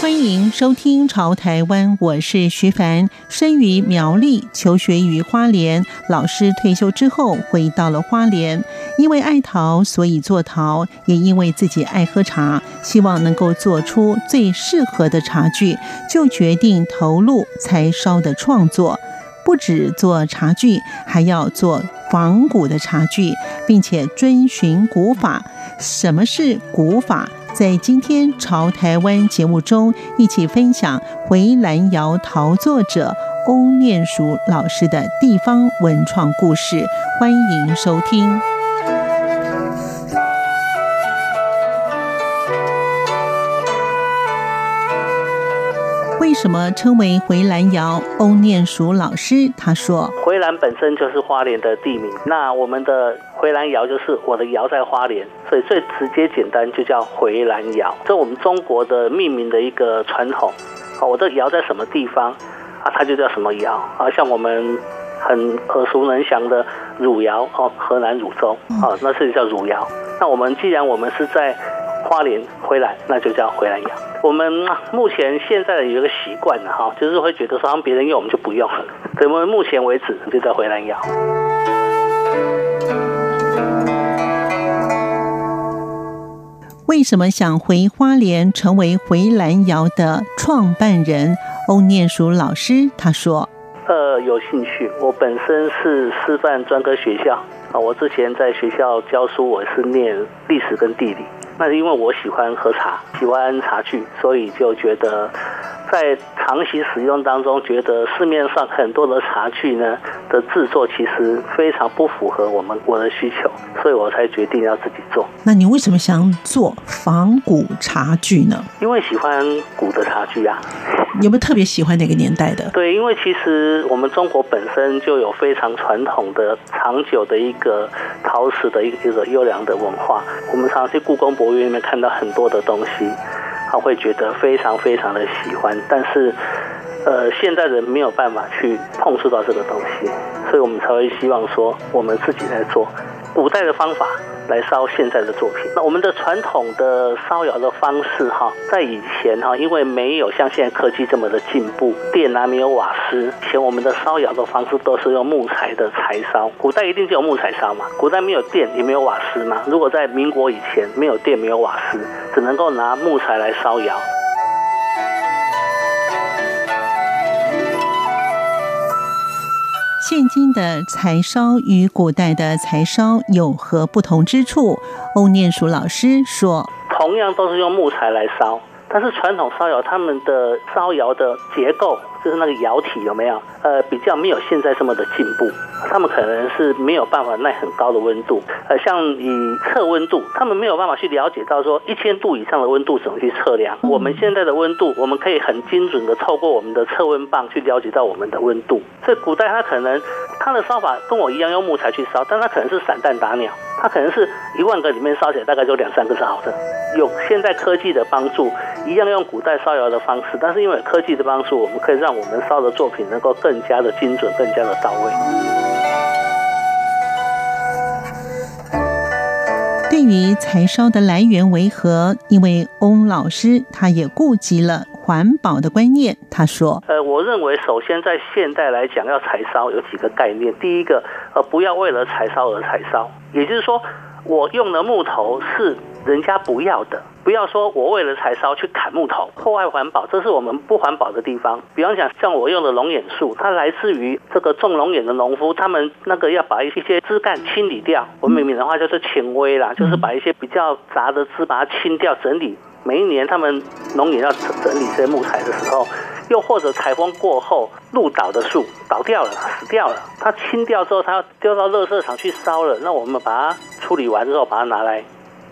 欢迎收听《潮台湾》，我是徐凡。生于苗栗，求学于花莲，老师退休之后回到了花莲。因为爱陶，所以做陶；也因为自己爱喝茶，希望能够做出最适合的茶具，就决定投入柴烧的创作。不止做茶具，还要做仿古的茶具，并且遵循古法。什么是古法？在今天《潮台湾》节目中，一起分享回蓝窑陶作者欧念淑老师的地方文创故事，欢迎收听。什么称为回兰窑？欧念蜀老师他说：“回兰本身就是花莲的地名，那我们的回兰窑就是我的窑在花莲，所以最直接简单就叫回兰窑。这我们中国的命名的一个传统。啊，我的窑在什么地方啊？它就叫什么窑啊？像我们很耳熟能详的汝窑哦，河南汝州啊，那是叫汝窑。那我们既然我们是在花莲回来，那就叫回兰窑。”我们目前现在有一个习惯了哈，就是会觉得说让别人用我们就不用了。所以我们目前为止就在回南窑。为什么想回花莲成为回南窑的创办人？欧念淑老师他说：“呃，有兴趣。我本身是师范专科学校啊，我之前在学校教书，我是念历史跟地理。”那是因为我喜欢喝茶，喜欢茶具，所以就觉得在长期使用当中，觉得市面上很多的茶具呢的制作其实非常不符合我们我的需求，所以我才决定要自己做。那你为什么想做仿古茶具呢？因为喜欢古的茶具啊。有没有特别喜欢哪个年代的？对，因为其实我们中国本身就有非常传统的、长久的一个陶瓷的一个一个优良的文化。我们常常去故宫博物院里面看到很多的东西，他会觉得非常非常的喜欢。但是，呃，现在人没有办法去碰触到这个东西，所以我们才会希望说，我们自己来做古代的方法。来烧现在的作品。那我们的传统的烧窑的方式哈，在以前哈，因为没有像现在科技这么的进步，电啊没有瓦斯，以前我们的烧窑的方式都是用木材的柴烧。古代一定就有木材烧嘛，古代没有电也没有瓦斯嘛。如果在民国以前没有电没有瓦斯，只能够拿木材来烧窑。现今的柴烧与古代的柴烧有何不同之处？欧念蜀老师说：“同样都是用木材来烧，但是传统烧窑他们的烧窑的结构。”就是那个窑体有没有？呃，比较没有现在这么的进步，他们可能是没有办法耐很高的温度。呃，像以测温度，他们没有办法去了解到说一千度以上的温度怎么去测量。我们现在的温度，我们可以很精准的透过我们的测温棒去了解到我们的温度。所以古代他可能他的烧法跟我一样用木材去烧，但他可能是散弹打鸟，他可能是一万个里面烧起来大概就两三个是好的。有现在科技的帮助，一样用古代烧窑的方式，但是因为科技的帮助，我们可以让我们烧的作品能够更加的精准，更加的到位。对于柴烧的来源为何？因为翁老师他也顾及了环保的观念。他说：“呃，我认为首先在现代来讲，要柴烧有几个概念。第一个，呃，不要为了柴烧而柴烧，也就是说，我用的木头是。”人家不要的，不要说我为了柴烧去砍木头，破坏环保，这是我们不环保的地方。比方讲，像我用的龙眼树，它来自于这个种龙眼的农夫，他们那个要把一些枝干清理掉。我们明明的话就是清微啦，就是把一些比较杂的枝把它清掉，整理。每一年他们农业要整理这些木材的时候，又或者台风过后路倒的树倒掉了，死掉了，它清掉之后，它要丢到垃圾场去烧了。那我们把它处理完之后，把它拿来。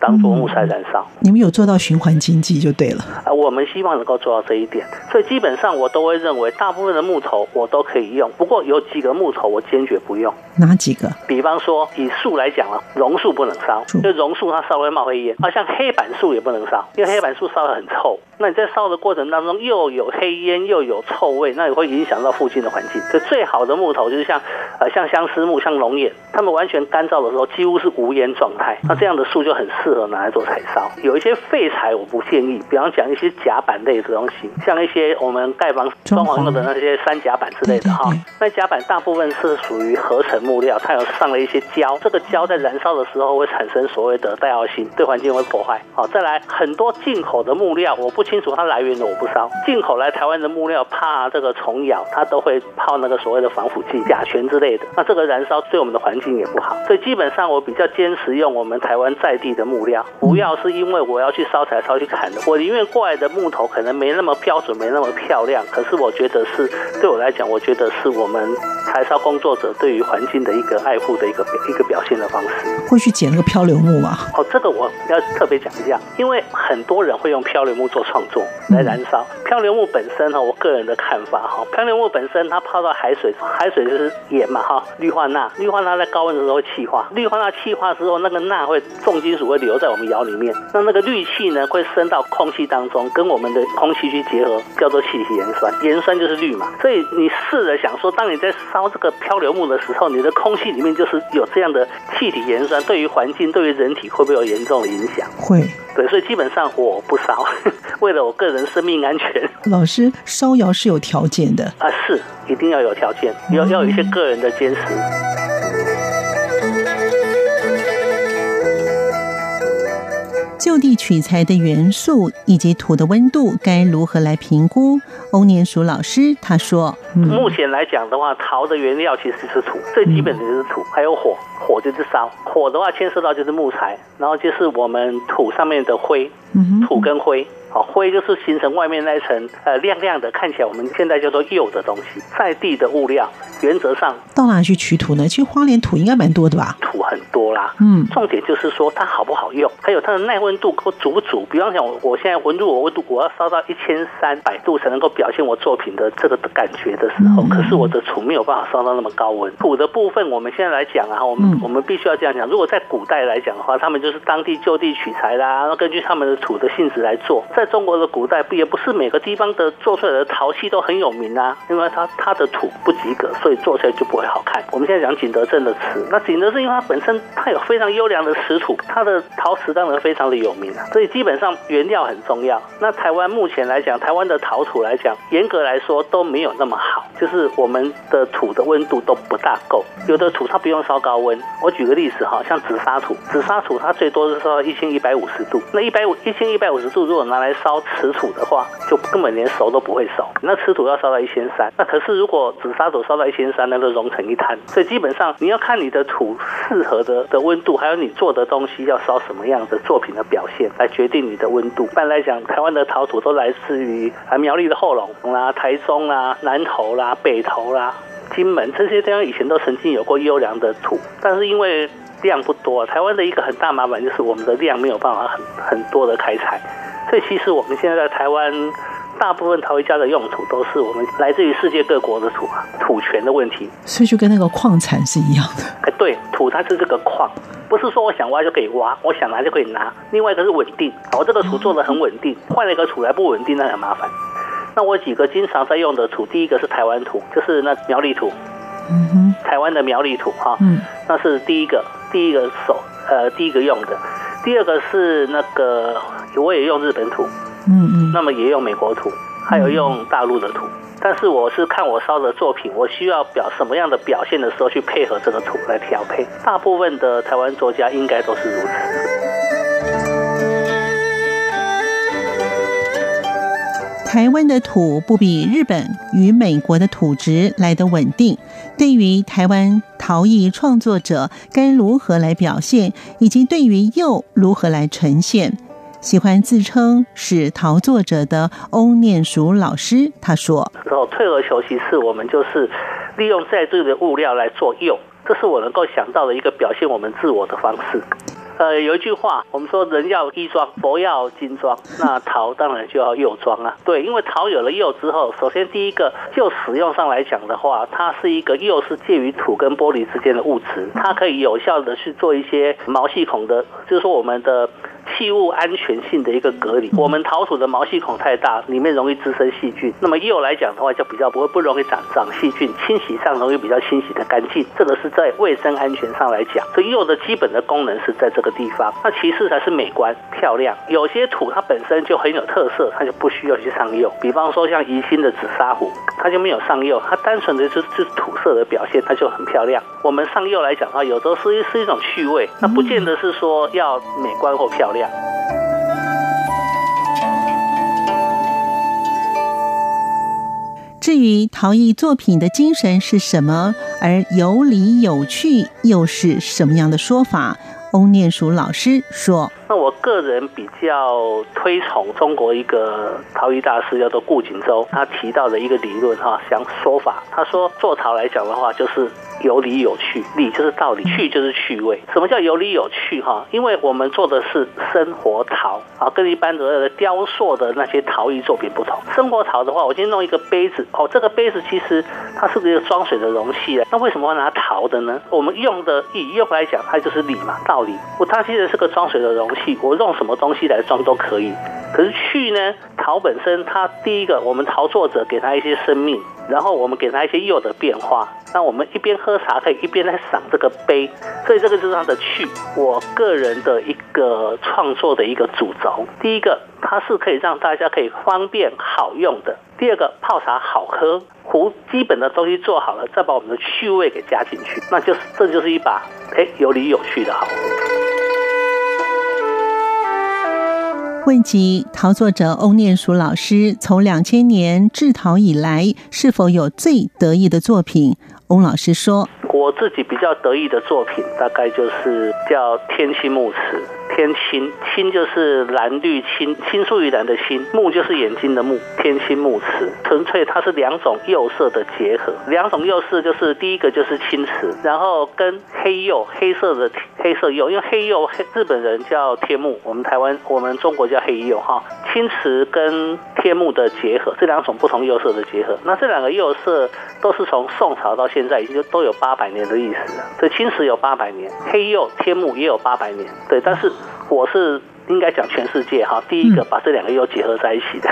当做木材燃烧。你们有做到循环经济就对了。啊，我们希望能够做到这一点，所以基本上我都会认为，大部分的木头我都可以用。不过有几个木头我坚决不用。哪几个？比方说以树来讲啊，榕树不能烧，因为榕树它烧会冒黑烟。啊，像黑板树也不能烧，因为黑板树烧的很臭。那你在烧的过程当中又有黑烟又有臭味，那也会影响到附近的环境。所以最好的木头就是像呃像相思木、像龙眼，它们完全干燥的时候几乎是无烟状态。那这样的树就很适合拿来做柴烧。有一些废材我不建议，比方讲一些甲板类的东西，像一些我们盖房装潢用的那些三甲板之类的哈。那甲板大部分是属于合成木料，它有上了一些胶，这个胶在燃烧的时候会产生所谓的带药性，对环境会破坏。好，再来很多进口的木料，我不清楚它来源的，我不烧。进口来台湾的木料，怕这个虫咬，它都会泡那个所谓的防腐剂、甲醛之类的。那这个燃烧对我们的环境也不好。所以基本上我比较坚持用我们台湾在地的木料，不要是因为我要去烧柴烧去砍的。我宁愿过来的木头可能没那么标准，没那么漂亮，可是我觉得是对我来讲，我觉得是我们柴烧工作者对于环境的一个爱护的一个一个表现的方式。会去捡那个漂流木吗？哦，这个我要特别讲一下，因为很多人会用漂流木做创作来燃烧。漂流木本身哈，我个人的看法哈，漂流木本身它泡到海水，海水就是盐嘛哈，氯化钠，氯化钠在高温的时候会气化，氯化钠气化之后，那个钠会重金属会留在我们窑里面，那那个氯气呢会升到空气当中，跟我们的空气去结合，叫做气体盐酸，盐酸就是氯嘛。所以你试着想说，当你在烧这个漂流木的时候，你的空气里面就是有这样的气体盐酸，对于环境、对于人体会不会有严重的影响？会。对，所以基本上我不烧，为了我个人生命安全。老师，烧窑是有条件的啊，是一定要有条件，要要有一些个人的坚持。就地取材的元素以及土的温度该如何来评估？欧年鼠老师他说：“嗯、目前来讲的话，陶的原料其实是土，最基本的就是土，还有火，火就是烧。火的话牵涉到就是木材，然后就是我们土上面的灰，土跟灰。”好，灰就是形成外面那一层呃亮亮的，看起来我们现在叫做釉的东西，在地的物料，原则上到哪去取土呢？其实花莲土应该蛮多的吧？土很多啦，嗯，重点就是说它好不好用，还有它的耐温度够足不足。比方讲，我我现在温度我温度我要烧到一千三百度才能够表现我作品的这个的感觉的时候，可是我的土没有办法烧到那么高温。土的部分，我们现在来讲啊，我们我们必须要这样讲。如果在古代来讲的话，他们就是当地就地取材啦，然后根据他们的土的性质来做，在。在中国的古代，不也不是每个地方的做出来的陶器都很有名啊，因为它它的土不及格，所以做出来就不会好看。我们现在讲景德镇的瓷，那景德镇因为它本身它有非常优良的瓷土，它的陶瓷当然非常的有名啊，所以基本上原料很重要。那台湾目前来讲，台湾的陶土来讲，严格来说都没有那么好，就是我们的土的温度都不大够，有的土它不用烧高温。我举个例子哈，像紫砂土，紫砂土它最多是烧到一千一百五十度，那一百五一千一百五十度如果拿来烧瓷土的话，就根本连熟都不会熟。那瓷土要烧到一千三，那可是如果紫砂土烧到一千三，那就融成一滩。所以基本上你要看你的土适合的的温度，还有你做的东西要烧什么样的作品的表现，来决定你的温度。一般来讲，台湾的陶土都来自于啊苗栗的后龙啦、台中啦、南投啦、北投啦、金门这些地方，以前都曾经有过优良的土，但是因为量不多，台湾的一个很大麻烦就是我们的量没有办法很很多的开采。所以其实我们现在在台湾，大部分陶艺家的用土都是我们来自于世界各国的土啊，土权的问题。所以就跟那个矿产是一样的。哎，对，土它是这个矿，不是说我想挖就可以挖，我想拿就可以拿。另外一个是稳定，我这个土做的很稳定，换了一个土来不稳定，那很麻烦。那我几个经常在用的土，第一个是台湾土，就是那苗栗土，嗯哼，台湾的苗栗土哈，嗯，那是第一个，第一个手，呃，第一个用的。第二个是那个，我也用日本土，嗯嗯，那么也用美国土，还有用大陆的土，但是我是看我烧的作品，我需要表什么样的表现的时候去配合这个土来调配。大部分的台湾作家应该都是如此。台湾的土不比日本与美国的土质来得稳定。对于台湾陶艺创作者该如何来表现，以及对于釉如何来呈现，喜欢自称是陶作者的欧念淑老师他说：“然后退而求其次，我们就是利用在地的物料来做釉，这是我能够想到的一个表现我们自我的方式。”呃，有一句话，我们说人要衣装，佛要金装，那桃当然就要釉装啊。对，因为桃有了釉之后，首先第一个就使用上来讲的话，它是一个釉是介于土跟玻璃之间的物质，它可以有效的去做一些毛细孔的，就是说我们的。器物安全性的一个隔离，我们陶土的毛细孔太大，里面容易滋生细菌。那么釉来讲的话，就比较不会不容易长长细菌，清洗上容易比较清洗的干净。这个是在卫生安全上来讲，所以釉的基本的功能是在这个地方。那其次才是美观漂亮。有些土它本身就很有特色，它就不需要去上釉。比方说像宜兴的紫砂壶，它就没有上釉，它单纯的就是就是土色的表现，它就很漂亮。我们上釉来讲的话，有时候是是一种趣味，那不见得是说要美观或漂亮。至于陶艺作品的精神是什么，而有理有趣又是什么样的说法？欧念淑老师说。那我个人比较推崇中国一个陶艺大师叫做顾景舟，他提到的一个理论哈，想说法。他说做陶来讲的话，就是有理有趣，理就是道理，趣就是趣味。什么叫有理有趣哈？因为我们做的是生活陶啊，跟一般的雕塑的那些陶艺作品不同。生活陶的话，我今天弄一个杯子哦，这个杯子其实它是一个装水的容器，那为什么要拿陶的呢？我们用的以用来讲，它就是理嘛，道理。我它其实是个装水的容器。我用什么东西来装都可以，可是趣呢？陶本身，它第一个，我们陶作者给它一些生命，然后我们给它一些釉的变化，那我们一边喝茶可以一边来赏这个杯，所以这个就是它的趣。我个人的一个创作的一个主轴，第一个，它是可以让大家可以方便好用的；第二个，泡茶好喝，壶基本的东西做好了，再把我们的趣味给加进去，那就是这就是一把哎有理有趣的好壶。问及陶作者欧念蜀老师从两千年制陶以来，是否有最得意的作品？翁老师说：“我自己比较得意的作品，大概就是叫天青木瓷。”天青，青就是蓝绿青，青出于蓝的青，目就是眼睛的目，天青木瓷，纯粹它是两种釉色的结合，两种釉色就是第一个就是青瓷，然后跟黑釉，黑色的黑色釉，因为黑釉黑日本人叫天目，我们台湾我们中国叫黑釉哈，青瓷跟天目的结合，这两种不同釉色的结合，那这两个釉色都是从宋朝到现在已经都有八百年的历史了，所以青瓷有八百年，黑釉天目也有八百年，对，但是。我是应该讲全世界哈，第一个把这两个又结合在一起的。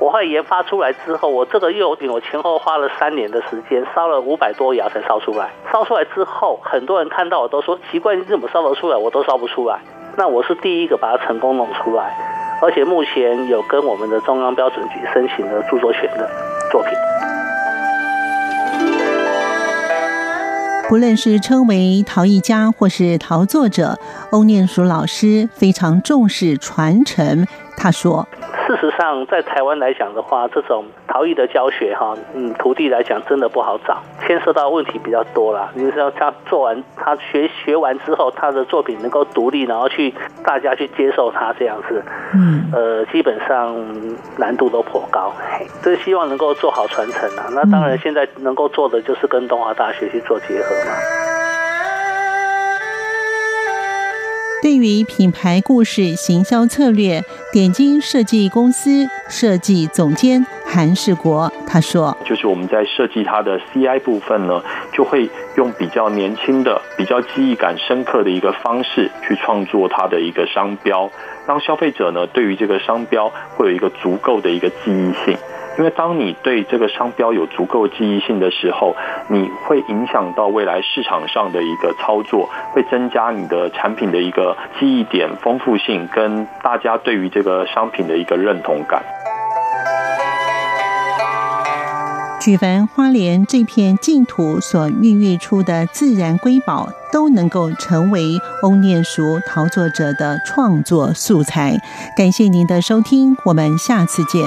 我会研发出来之后，我这个釉品我前后花了三年的时间，烧了五百多窑才烧出来。烧出来之后，很多人看到我都说奇怪，你怎么烧得出来？我都烧不出来。那我是第一个把它成功弄出来，而且目前有跟我们的中央标准局申请了著作权的作品。不论是称为陶艺家或是陶作者，欧念蜀老师非常重视传承。他说。事实上，在台湾来讲的话，这种陶艺的教学哈，嗯，徒弟来讲真的不好找，牵涉到问题比较多啦。你说他做完，他学学完之后，他的作品能够独立，然后去大家去接受他这样子，嗯，呃，基本上难度都颇高。所以希望能够做好传承啊。那当然，现在能够做的就是跟东华大学去做结合嘛。对于品牌故事行销策略，点睛设计公司设计总监韩世国他说：“就是我们在设计它的 CI 部分呢，就会用比较年轻的、比较记忆感深刻的一个方式去创作它的一个商标，让消费者呢对于这个商标会有一个足够的一个记忆性。”因为当你对这个商标有足够记忆性的时候，你会影响到未来市场上的一个操作，会增加你的产品的一个记忆点丰富性，跟大家对于这个商品的一个认同感。举凡花莲这片净土所孕育出的自然瑰宝，都能够成为欧念熟陶作者的创作素材。感谢您的收听，我们下次见。